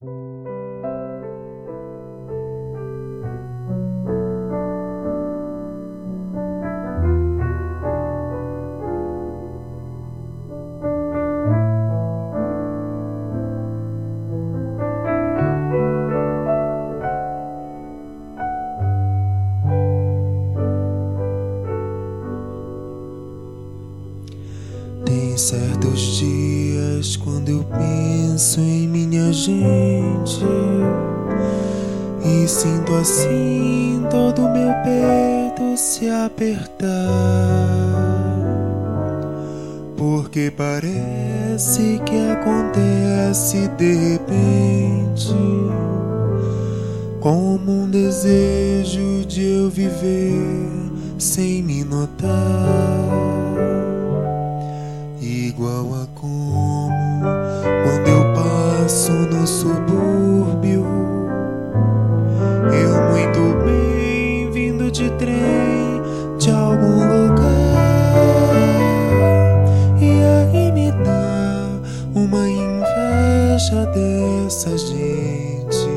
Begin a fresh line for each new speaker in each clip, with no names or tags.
Tem certos dias quando eu penso em gente e sinto assim todo meu peito se apertar, porque parece que acontece de repente, como um desejo de eu viver sem me notar passo no subúrbio. Eu muito bem vindo de trem de algum lugar. E aí me dá uma inveja dessa gente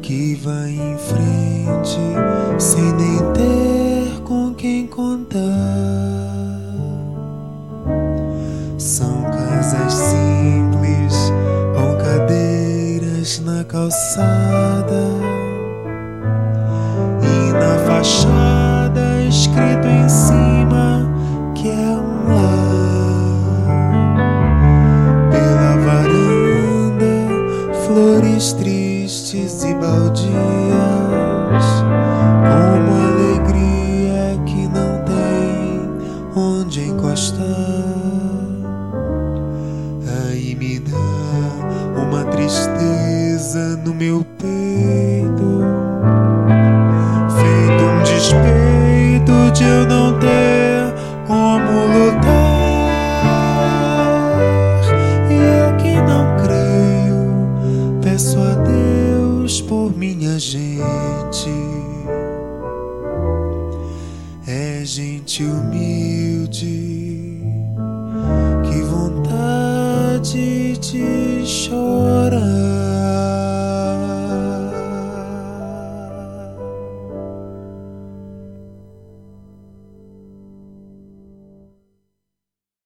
que vai em frente sem nem ter com quem contar. Calçada e na fachada escrito em cima que é um lar. Pela varanda, flores tristes e baldias, como alegria que não tem onde encostar. Aí me dá no meu peito, feito um despeito de eu não ter como lutar. E eu que não creio, peço a Deus por minha gente. É gente humilde. Que vontade de chorar.